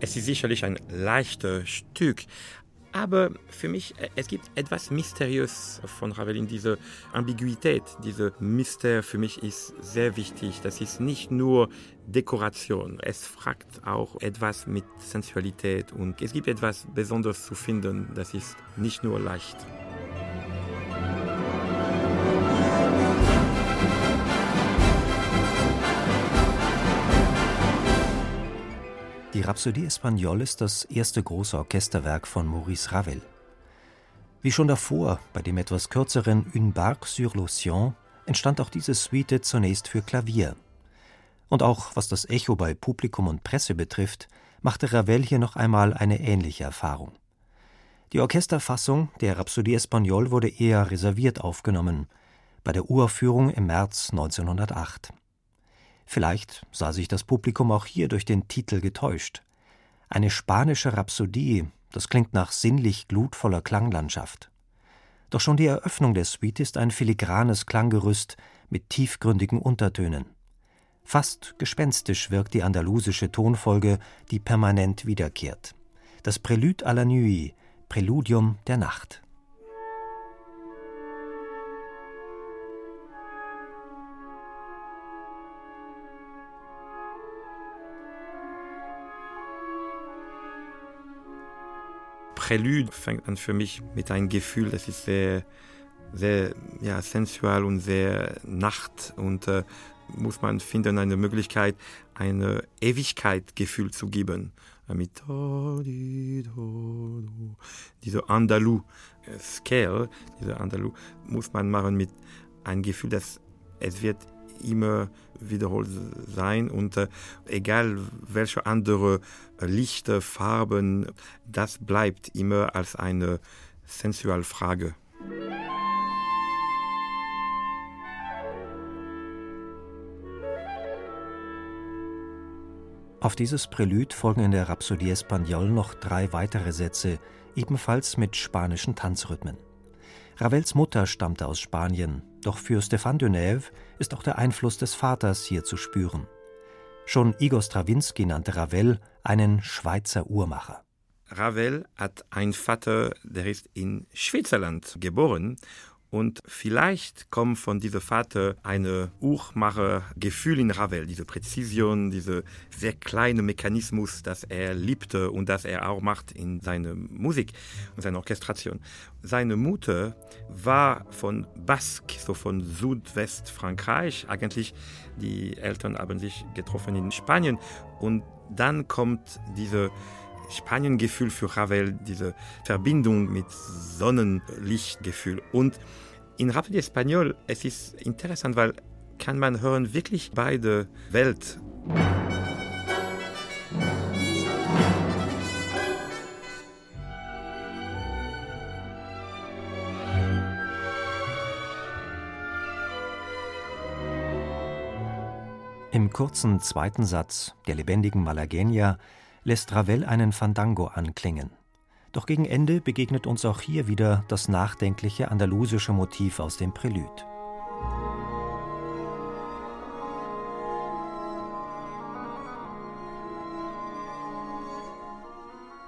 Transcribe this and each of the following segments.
Es ist sicherlich ein leichtes Stück, aber für mich, äh, es gibt etwas Mysteriös von Ravel in dieser Ambiguität. Diese Myster für mich ist sehr wichtig. Das ist nicht nur Dekoration. Es fragt auch etwas mit Sensualität und es gibt etwas Besonderes zu finden. Das ist nicht nur leicht. Die Rhapsodie Espagnole ist das erste große Orchesterwerk von Maurice Ravel. Wie schon davor, bei dem etwas kürzeren Une barque sur l'océan, entstand auch diese Suite zunächst für Klavier. Und auch was das Echo bei Publikum und Presse betrifft, machte Ravel hier noch einmal eine ähnliche Erfahrung. Die Orchesterfassung der Rhapsodie Espagnole wurde eher reserviert aufgenommen, bei der Uraufführung im März 1908. Vielleicht sah sich das Publikum auch hier durch den Titel getäuscht. Eine spanische Rhapsodie, das klingt nach sinnlich glutvoller Klanglandschaft. Doch schon die Eröffnung der Suite ist ein filigranes Klanggerüst mit tiefgründigen Untertönen. Fast gespenstisch wirkt die andalusische Tonfolge, die permanent wiederkehrt. Das Prélude à la nuit, Präludium der Nacht. Prälude fängt an für mich mit einem Gefühl, das ist sehr, sehr ja, sensual und sehr Nacht und äh, muss man finden eine Möglichkeit, ein Ewigkeitgefühl zu geben. Mit diese Andalou Scale, diese Andalou muss man machen mit einem Gefühl, dass es wird immer wiederholt sein und äh, egal welche andere äh, Lichter, Farben, das bleibt immer als eine Sensualfrage. Auf dieses Prälude folgen in der Rhapsodie Espagnole noch drei weitere Sätze, ebenfalls mit spanischen Tanzrhythmen. Ravels Mutter stammte aus Spanien, doch für Stéphane Deneuve ist auch der Einfluss des Vaters hier zu spüren. Schon Igor Strawinski nannte Ravel einen Schweizer Uhrmacher. Ravel hat einen Vater, der ist in Schweizerland geboren und vielleicht kommt von diesem Vater ein Uhrmacher-Gefühl in Ravel, diese Präzision, dieser sehr kleine Mechanismus, das er liebte und das er auch macht in seiner Musik und seiner Orchestration. Seine Mutter war von Basque, so von Südwestfrankreich. Eigentlich, die Eltern haben sich getroffen in Spanien und dann kommt diese Spaniengefühl für Ravel, diese Verbindung mit Sonnenlichtgefühl. Und in Rhapsodie Espagnol, es ist interessant, weil kann man hören wirklich beide Welt. Im kurzen zweiten Satz der lebendigen Malagenia lässt Ravel einen Fandango anklingen. Doch gegen Ende begegnet uns auch hier wieder das nachdenkliche andalusische Motiv aus dem Prälude.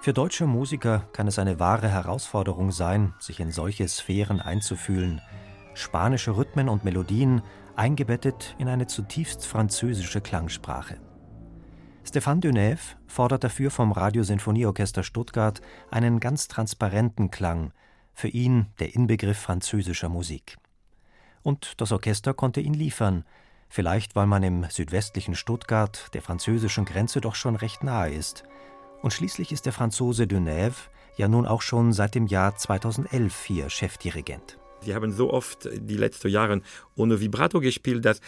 Für deutsche Musiker kann es eine wahre Herausforderung sein, sich in solche Sphären einzufühlen. Spanische Rhythmen und Melodien eingebettet in eine zutiefst französische Klangsprache. Stéphane Deneuve fordert dafür vom Radiosinfonieorchester Stuttgart einen ganz transparenten Klang, für ihn der Inbegriff französischer Musik. Und das Orchester konnte ihn liefern, vielleicht weil man im südwestlichen Stuttgart der französischen Grenze doch schon recht nahe ist. Und schließlich ist der Franzose Deneuve ja nun auch schon seit dem Jahr 2011 hier Chefdirigent. Sie haben so oft die letzten Jahre ohne Vibrato gespielt, dass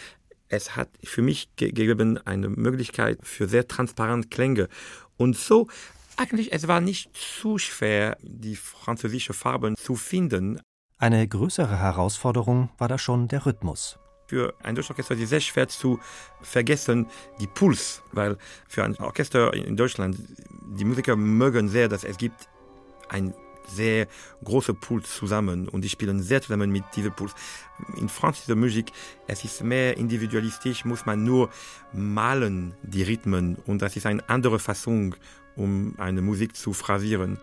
es hat für mich gegeben eine Möglichkeit für sehr transparent Klänge. Und so, eigentlich, es war nicht zu schwer, die französische Farben zu finden. Eine größere Herausforderung war da schon der Rhythmus. Für ein Orchester ist es sehr schwer zu vergessen, die Puls, weil für ein Orchester in Deutschland, die Musiker mögen sehr, dass es gibt ein sehr große Puls zusammen und die spielen sehr zusammen mit diesem Puls. In französischer Musik, es ist mehr individualistisch, muss man nur malen die Rhythmen und das ist eine andere Fassung, um eine Musik zu phrasieren.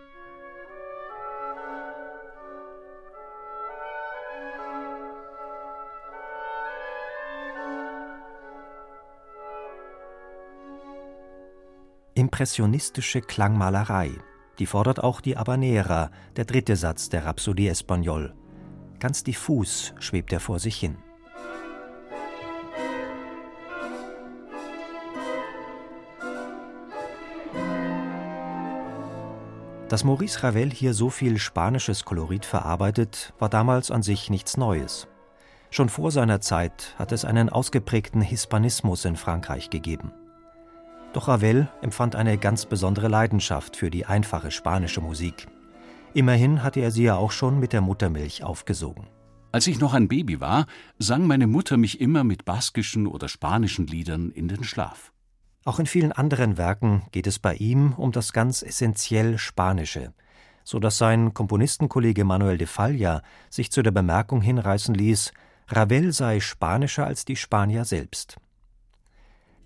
Impressionistische Klangmalerei die fordert auch die Habanera, der dritte Satz der Rhapsodie Espagnol. Ganz diffus schwebt er vor sich hin. Dass Maurice Ravel hier so viel spanisches Kolorit verarbeitet, war damals an sich nichts Neues. Schon vor seiner Zeit hat es einen ausgeprägten Hispanismus in Frankreich gegeben. Doch Ravel empfand eine ganz besondere Leidenschaft für die einfache spanische Musik. Immerhin hatte er sie ja auch schon mit der Muttermilch aufgesogen. Als ich noch ein Baby war, sang meine Mutter mich immer mit baskischen oder spanischen Liedern in den Schlaf. Auch in vielen anderen Werken geht es bei ihm um das ganz essentiell Spanische, so dass sein Komponistenkollege Manuel de Falla sich zu der Bemerkung hinreißen ließ, Ravel sei spanischer als die Spanier selbst.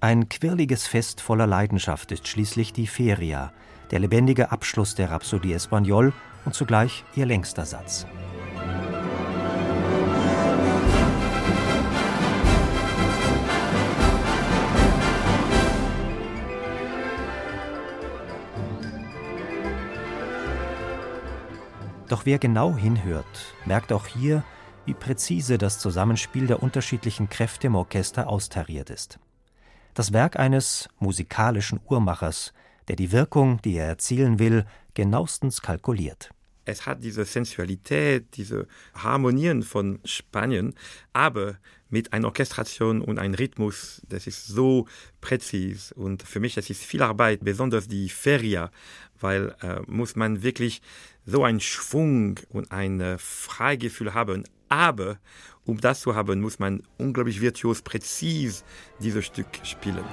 Ein quirliges Fest voller Leidenschaft ist schließlich die Feria, der lebendige Abschluss der Rhapsodie Espagnol und zugleich ihr längster Satz. Doch wer genau hinhört, merkt auch hier, wie präzise das Zusammenspiel der unterschiedlichen Kräfte im Orchester austariert ist das Werk eines musikalischen Uhrmachers, der die Wirkung, die er erzielen will, genauestens kalkuliert. Es hat diese Sensualität, diese Harmonien von Spanien, aber mit einer Orchestration und einem Rhythmus, das ist so präzis und für mich das ist viel Arbeit, besonders die Feria, weil äh, muss man wirklich so einen Schwung und ein äh, Freigefühl haben, aber um das zu haben, muss man unglaublich virtuos präzis dieses Stück spielen.